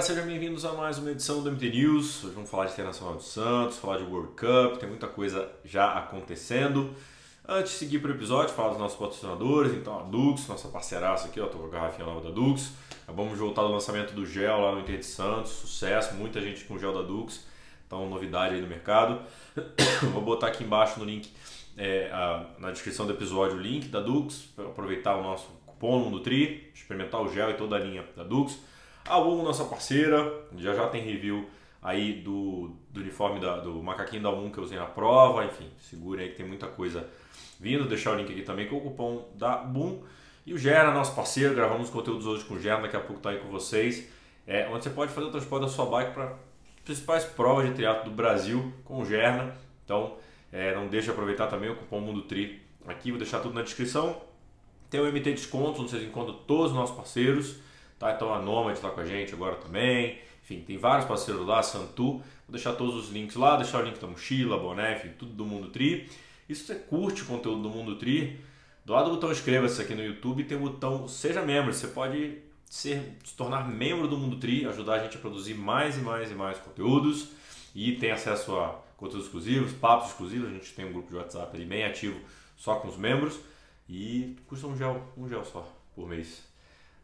galera, sejam bem-vindos a mais uma edição do MT News. Hoje vamos falar de Internacional de Santos, falar de World Cup, tem muita coisa já acontecendo. Antes de seguir para o episódio, falar dos nossos patrocinadores, então a Dux, nossa parceiraça aqui, ó, tô com a garrafinha nova da Dux. Acabamos de voltar do lançamento do gel lá no Inter de Santos, sucesso, muita gente com gel da Dux, então novidade aí no mercado. Vou botar aqui embaixo no link, é, a, na descrição do episódio, o link da Dux, para aproveitar o nosso cupom Mundo Tri, experimentar o gel e toda a linha da Dux. A Wool, nossa parceira, já já tem review aí do, do uniforme da, do macaquinho da Wool que eu usei na prova, enfim, segure aí que tem muita coisa vindo, deixar o link aqui também com o cupom da Boom. E o Gera, nosso parceiro, gravamos conteúdos hoje com o Gera, daqui a pouco tá aí com vocês, é, onde você pode fazer o transporte da sua bike para principais provas de triatlo do Brasil com o Gerna. Então, é, não deixe de aproveitar também o cupom Mundo Tri aqui, vou deixar tudo na descrição. Tem o MT Descontos, onde vocês encontram todos os nossos parceiros. Tá? Então a Nomad está com a gente agora também. Enfim, tem vários parceiros lá, Santu. Vou deixar todos os links lá, deixar o link da mochila, boné, enfim, tudo do Mundo Tri. E se você curte o conteúdo do Mundo Tri, do lado do botão inscreva-se aqui no YouTube tem o botão Seja Membro. Você pode ser, se tornar membro do Mundo Tri, ajudar a gente a produzir mais e mais e mais conteúdos e tem acesso a conteúdos exclusivos, papos exclusivos. A gente tem um grupo de WhatsApp ali bem ativo só com os membros e custa um gel, um gel só por mês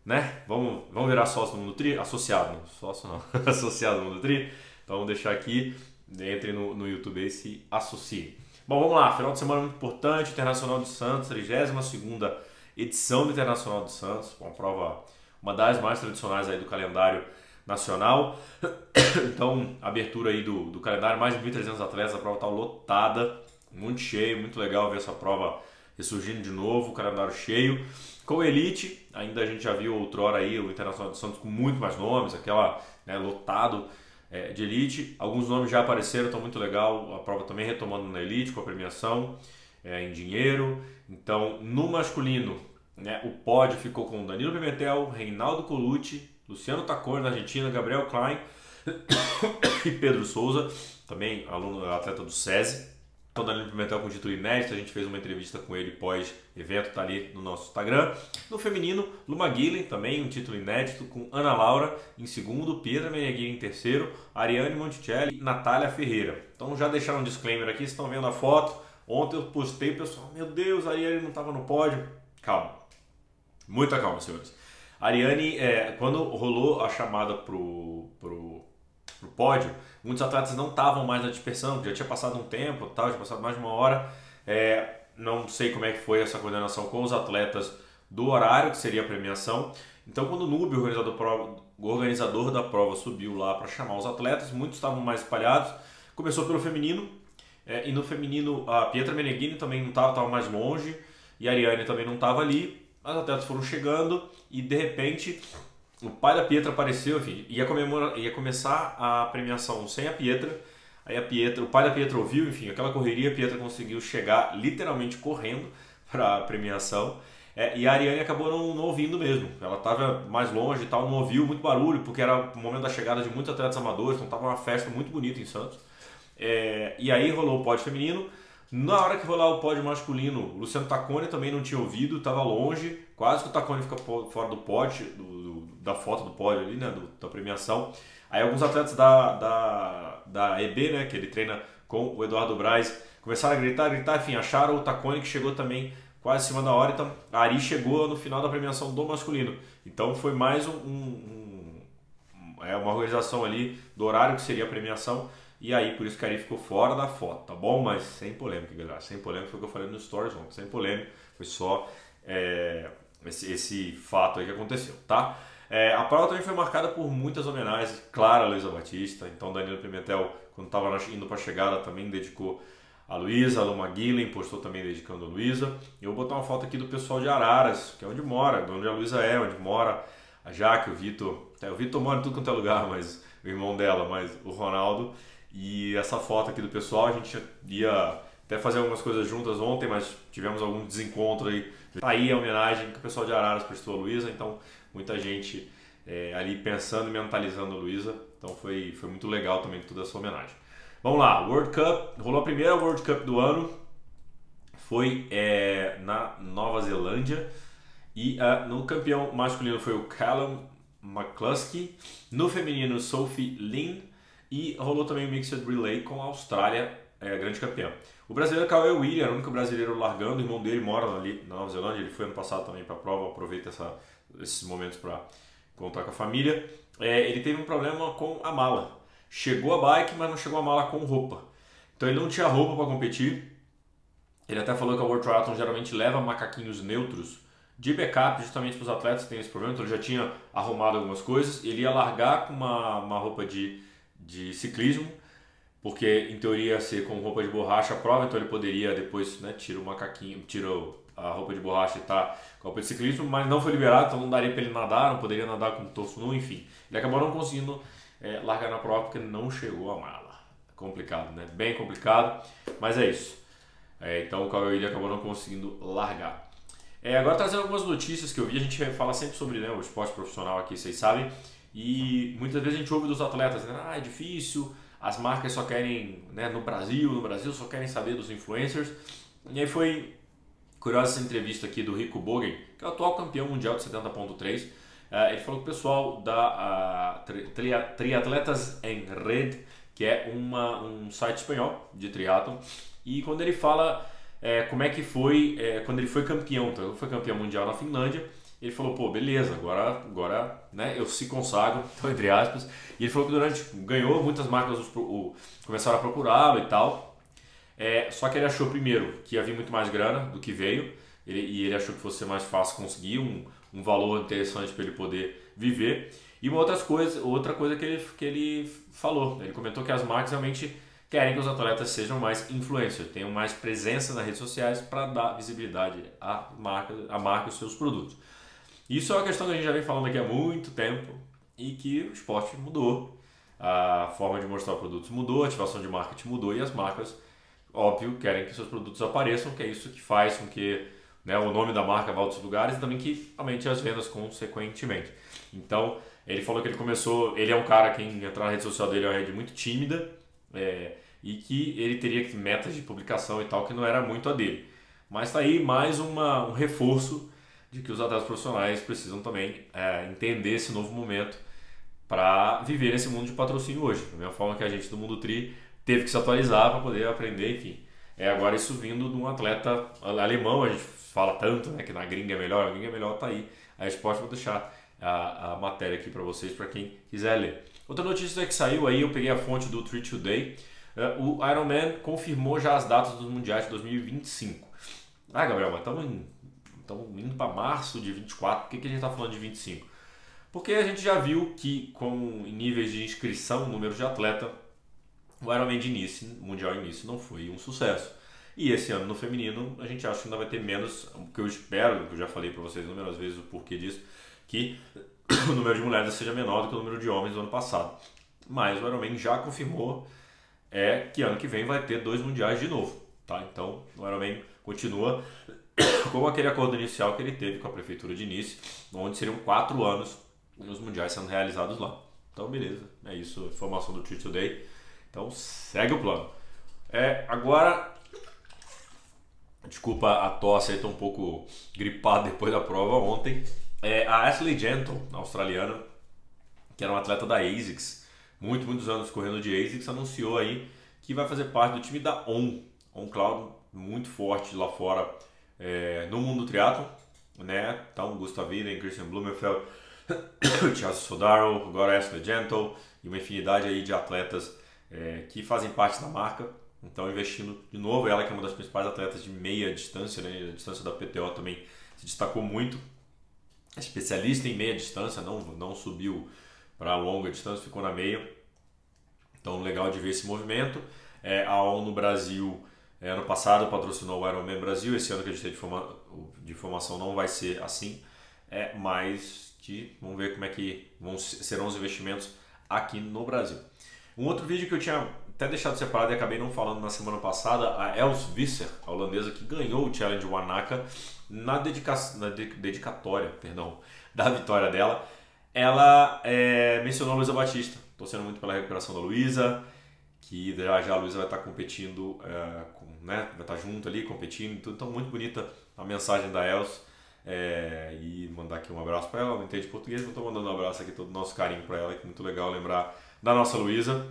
né? Vamos, vamos virar sócio do Mundo Tri? Associado, não, sócio não, associado do Mundo Tri. Então vamos deixar aqui, entre no, no YouTube e se associe. Bom, vamos lá, final de semana muito importante, Internacional de Santos, 32ª edição do Internacional de Santos, uma prova, uma das mais tradicionais aí do calendário nacional. Então, abertura aí do, do calendário, mais de 1.300 atletas, a prova está lotada, muito cheio, muito legal ver essa prova ressurgindo de novo, o calendário cheio. Com Elite, ainda a gente já viu outrora aí o Internacional de Santos com muito mais nomes, aquela né, lotado é, de Elite. Alguns nomes já apareceram, estão muito legal. A prova também retomando na Elite com a premiação é, em dinheiro. Então, no masculino, né, o pódio ficou com Danilo Pimentel, Reinaldo Colucci, Luciano Tacone da Argentina, Gabriel Klein e Pedro Souza, também aluno atleta do SESI. Então, Danilo Pimentel com título inédito, a gente fez uma entrevista com ele pós-evento, tá ali no nosso Instagram. No feminino, Luma Guilhem, também um título inédito, com Ana Laura em segundo, Pietra Meneghini em terceiro, Ariane Monticelli e Natália Ferreira. Então já deixaram um disclaimer aqui, vocês estão vendo a foto. Ontem eu postei, pessoal, meu Deus, a Ariane não estava no pódio. Calma, muita calma, senhores. Ariane, é, quando rolou a chamada pro, pro para o pódio, muitos atletas não estavam mais na dispersão, já tinha passado um tempo, tal, já passado mais de uma hora. É, não sei como é que foi essa coordenação com os atletas do horário, que seria a premiação. Então, quando o Nube, o organizador da prova, subiu lá para chamar os atletas, muitos estavam mais espalhados. Começou pelo feminino, é, e no feminino a Pietra Meneghini também não estava mais longe, e a Ariane também não estava ali. As atletas foram chegando e de repente o pai da Pietra apareceu, enfim, ia, comemorar, ia começar a premiação sem a Pietra. Aí a Pietra, o pai da Pietra ouviu, enfim, aquela correria, a Pietra conseguiu chegar literalmente correndo para a premiação. É, e a Ariane acabou não, não ouvindo mesmo. Ela estava mais longe e tal, não ouviu muito barulho, porque era o momento da chegada de muitos atletas amadores, então estava uma festa muito bonita em Santos. É, e aí rolou o pódio feminino. Na hora que rolar o pódio masculino, o Luciano Tacone também não tinha ouvido, estava longe, quase que o Tacone fica fora do pódio, do, do, da foto do pódio ali, né, do, da premiação. Aí alguns atletas da, da, da EB, né, que ele treina com o Eduardo Braz, começaram a gritar, gritar, enfim, acharam o Tacone que chegou também quase em cima da hora, então a Ari chegou no final da premiação do masculino. Então foi mais um, um, um é uma organização ali do horário que seria a premiação, e aí, por isso que a Ari ficou fora da foto, tá bom? Mas sem polêmica, galera. Sem polêmica foi o que eu falei no Stories ontem. Sem polêmica, foi só é, esse, esse fato aí que aconteceu, tá? É, a prova também foi marcada por muitas homenagens, claro, a Luísa Batista. Então, Danilo Pimentel, quando estava indo para a chegada, também dedicou a Luísa. A Luma Guilhem postou também dedicando a Luísa. Eu vou botar uma foto aqui do pessoal de Araras, que é onde mora, onde a Luísa é, onde mora a Jaque, o Vitor. É, o Vitor mora em tudo quanto é lugar, mas o irmão dela, mas o Ronaldo. E essa foto aqui do pessoal, a gente ia até fazer algumas coisas juntas ontem, mas tivemos algum desencontro aí. Tá aí a homenagem que o pessoal de Araras prestou a Luísa, então muita gente é, ali pensando e mentalizando a Luísa. Então foi, foi muito legal também toda essa homenagem. Vamos lá, World Cup, rolou a primeira World Cup do ano, foi é, na Nova Zelândia e uh, no campeão masculino foi o Callum McCluskey. No feminino, Sophie Lin. E rolou também o Mixed Relay com a Austrália, é, grande campeã. O brasileiro Cauê William, o único brasileiro largando, o irmão dele mora ali na Nova Zelândia, ele foi ano passado também para a prova, aproveita essa, esses momentos para contar com a família. É, ele teve um problema com a mala. Chegou a bike, mas não chegou a mala com roupa. Então ele não tinha roupa para competir. Ele até falou que a World Triathlon geralmente leva macaquinhos neutros de backup justamente para os atletas que têm esse problema. Então ele já tinha arrumado algumas coisas. Ele ia largar com uma, uma roupa de, de ciclismo, porque em teoria ia ser com roupa de borracha a prova, então ele poderia depois né, tirar o macaquinho, tira a roupa de borracha e tá com a roupa de ciclismo, mas não foi liberado, então não daria para ele nadar, não poderia nadar com o torso nu, enfim. Ele acabou não conseguindo é, largar na prova porque não chegou a mala. Complicado, né? Bem complicado, mas é isso. É, então o Cauê acabou não conseguindo largar. É, agora trazendo algumas notícias que eu vi, a gente fala sempre sobre né, o esporte profissional aqui, vocês sabem, e muitas vezes a gente ouve dos atletas, né, ah, é difícil, as marcas só querem, né, no Brasil, no Brasil só querem saber dos influencers. E aí foi curiosa essa entrevista aqui do Rico Bogen, que é o atual campeão mundial de 70.3. Uh, é, ele falou que o pessoal da tri Triatletas em Red, que é uma, um site espanhol de triatlon, e quando ele fala é, como é que foi é, quando ele foi campeão, então foi campeão mundial na Finlândia, ele falou, pô, beleza, agora, agora né, eu se consagro, então, entre aspas. E ele falou que durante, ganhou, muitas marcas o, o, começaram a procurá-lo e tal. É, só que ele achou primeiro que ia vir muito mais grana do que veio, ele, e ele achou que fosse mais fácil conseguir um, um valor interessante para ele poder viver. E uma outras coisa, outra coisa que ele, que ele falou, ele comentou que as marcas realmente querem que os atletas sejam mais influencers, tenham mais presença nas redes sociais para dar visibilidade à marca, à marca e aos seus produtos. Isso é uma questão que a gente já vem falando aqui há muito tempo e que o esporte mudou. A forma de mostrar produtos mudou, a ativação de marketing mudou e as marcas, óbvio, querem que seus produtos apareçam, que é isso que faz com que né, o nome da marca vá a outros lugares e também que aumente as vendas consequentemente. Então, ele falou que ele começou, ele é um cara que entrar na rede social dele é uma rede muito tímida é, e que ele teria metas de publicação e tal que não era muito a dele. Mas está aí mais uma, um reforço de que os atletas profissionais precisam também é, entender esse novo momento para viver nesse mundo de patrocínio hoje. Da mesma forma que a gente do Mundo Tri teve que se atualizar para poder aprender, enfim. É agora isso vindo de um atleta alemão, a gente fala tanto né, que na gringa é melhor, a gringa é melhor, tá aí. A Esporte vou deixar a, a matéria aqui para vocês, para quem quiser ler. Outra notícia que saiu aí, eu peguei a fonte do Tree Today, uh, o Ironman confirmou já as datas dos mundiais de 2025. Ah, Gabriel, mas estamos indo para março de 24, por que, que a gente está falando de 25? Porque a gente já viu que, com níveis de inscrição, número de atleta, o Ironman de início, Mundial início, não foi um sucesso. E esse ano no feminino, a gente acha que ainda vai ter menos, o que eu espero, que eu já falei para vocês inúmeras vezes o porquê disso, que o número de mulheres seja menor do que o número de homens do ano passado. Mas o Ironman já confirmou é que ano que vem vai ter dois mundiais de novo. Tá? Então o Ironman continua como aquele acordo inicial que ele teve com a prefeitura de Nice, onde seriam quatro anos os mundiais sendo realizados lá. Então, beleza, é isso, informação do Tree Today. Então, segue o plano. É, agora, desculpa a tosse, estou um pouco gripado depois da prova ontem. É, a Ashley Gentle, australiana, que era uma atleta da ASICS, muito, muitos anos correndo de ASICS, anunciou aí que vai fazer parte do time da ON. ON Cloud, muito forte lá fora é, no mundo do né? Então, Gustav Widen, Christian Blumenfeld, Charles Sodaro, agora Ashley Gentle e uma infinidade aí de atletas é, que fazem parte da marca. Então, investindo de novo, ela que é uma das principais atletas de meia distância, né? A distância da PTO também se destacou muito. É especialista em meia distância, não, não subiu para longa distância, ficou na meia. Então, legal de ver esse movimento. É, a ONU Brasil é, ano passado patrocinou o Ironman Brasil, esse ano que a gente tem de, forma, de formação não vai ser assim, é, mas que vamos ver como é que vão, serão os investimentos aqui no Brasil. Um outro vídeo que eu tinha até deixado separado e acabei não falando na semana passada, a Els Visser, a holandesa que ganhou o Challenge Wanaka na, dedica na de dedicatória perdão, da vitória dela, ela é, mencionou a Luísa Batista, torcendo muito pela recuperação da Luísa, que já já a Luísa vai estar competindo, é, com, né, vai estar junto ali, competindo, então muito bonita a mensagem da Els. É, e mandar aqui um abraço para ela. Não entende português, mas estou mandando um abraço aqui, todo o nosso carinho para ela, que é muito legal lembrar da nossa Luísa.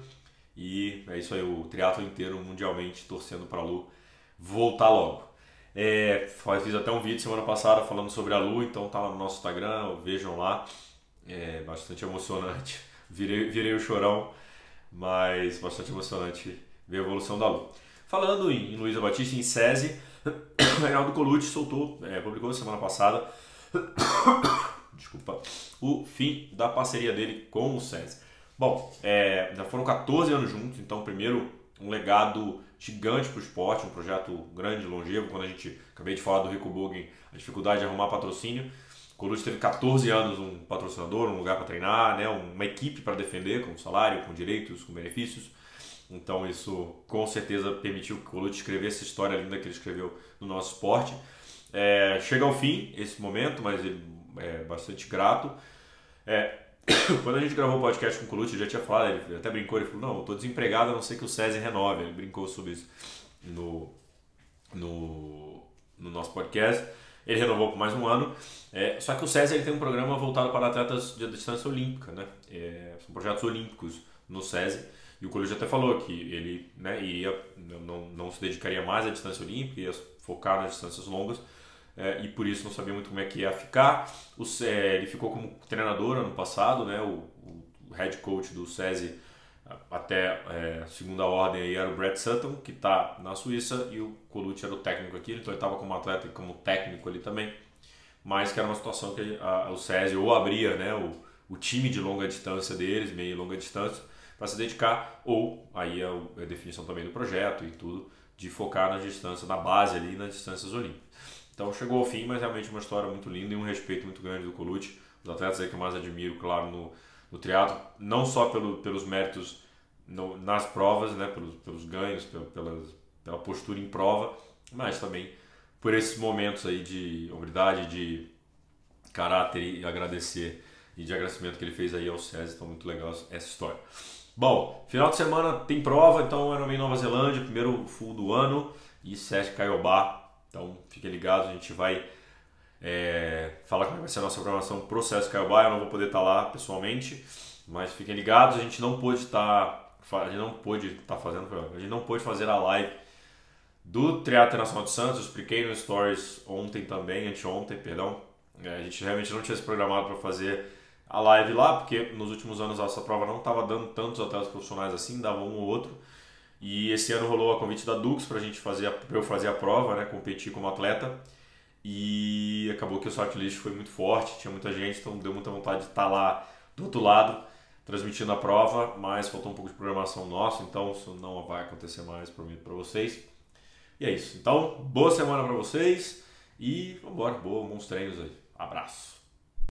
E é isso aí, o triatlo inteiro mundialmente torcendo para a Lu voltar logo. É, fiz até um vídeo semana passada falando sobre a Lu, então tá lá no nosso Instagram, vejam lá. É bastante emocionante. Virei, virei o chorão, mas bastante emocionante ver a evolução da Lu. Falando em, em Luísa Batista, em SESI, Reinaldo Colucci soltou, é, publicou semana passada, desculpa, o fim da parceria dele com o SESI. Bom, é, já foram 14 anos juntos, então primeiro um legado gigante para o esporte, um projeto grande, longevo. Quando a gente, acabei de falar do Rico Bogen, a dificuldade de arrumar patrocínio. O Colucci teve 14 anos um patrocinador, um lugar para treinar, né, uma equipe para defender, com salário, com direitos, com benefícios. Então isso com certeza permitiu que o Colucci escrevesse essa história linda que ele escreveu no nosso esporte. É, chega ao fim esse momento, mas ele é bastante grato. É, quando a gente gravou o podcast com o Colucci, já tinha falado, ele até brincou, ele falou, não, eu tô desempregado a não ser que o César renove. Ele brincou sobre isso no, no, no nosso podcast. Ele renovou por mais um ano. É, só que o César ele tem um programa voltado para atletas de distância olímpica, né? É, são projetos olímpicos no César. E o Colucci até falou que ele né, iria, não, não se dedicaria mais à distância olímpica, ia focar nas distâncias longas é, e por isso não sabia muito como é que ia ficar. O, é, ele ficou como treinador ano passado, né? O, o head coach do SESI até é, segunda ordem aí era o Brett Sutton, que está na Suíça, e o Colucci era o técnico aqui, então ele estava como atleta e como técnico ali também, mas que era uma situação que a, o SESI ou abria né, o, o time de longa distância deles, meia e longa distância, para se dedicar, ou aí a, a definição também do projeto e tudo, de focar na distância, na base ali, nas distâncias olímpicas. Então chegou ao fim, mas realmente uma história muito linda e um respeito muito grande do Colucci. Os atletas que eu mais admiro, claro, no, no triatlo, não só pelo, pelos méritos no, nas provas, né, pelos, pelos ganhos, pela, pela postura em prova, mas também por esses momentos aí de humildade, de caráter e agradecer e de agradecimento que ele fez aí ao César. Então muito legal essa história. Bom, final de semana tem prova, então era em Nova Zelândia, primeiro full do ano e Sesc Caiobá então fiquem ligados, a gente vai é, falar como vai ser a nossa programação processo Caiobá. Eu não vou poder estar lá pessoalmente, mas fiquem ligados, a gente não pôde estar, a gente não pôde estar fazendo, a gente não pôde fazer a live do Triatlo Internacional de Santos, eu expliquei no Stories ontem também, anteontem, perdão. É, a gente realmente não tinha se programado para fazer a live lá, porque nos últimos anos essa prova não estava dando tantos atletas profissionais assim, dava um ou outro. E esse ano rolou a convite da Dux para a gente fazer, para eu fazer a prova, né, competir como atleta. E acabou que o shortlist foi muito forte, tinha muita gente, então deu muita vontade de estar lá do outro lado transmitindo a prova, mas faltou um pouco de programação nossa, então isso não vai acontecer mais, prometo para vocês. E é isso. Então, boa semana para vocês e vamos embora, bons treinos aí. Abraço.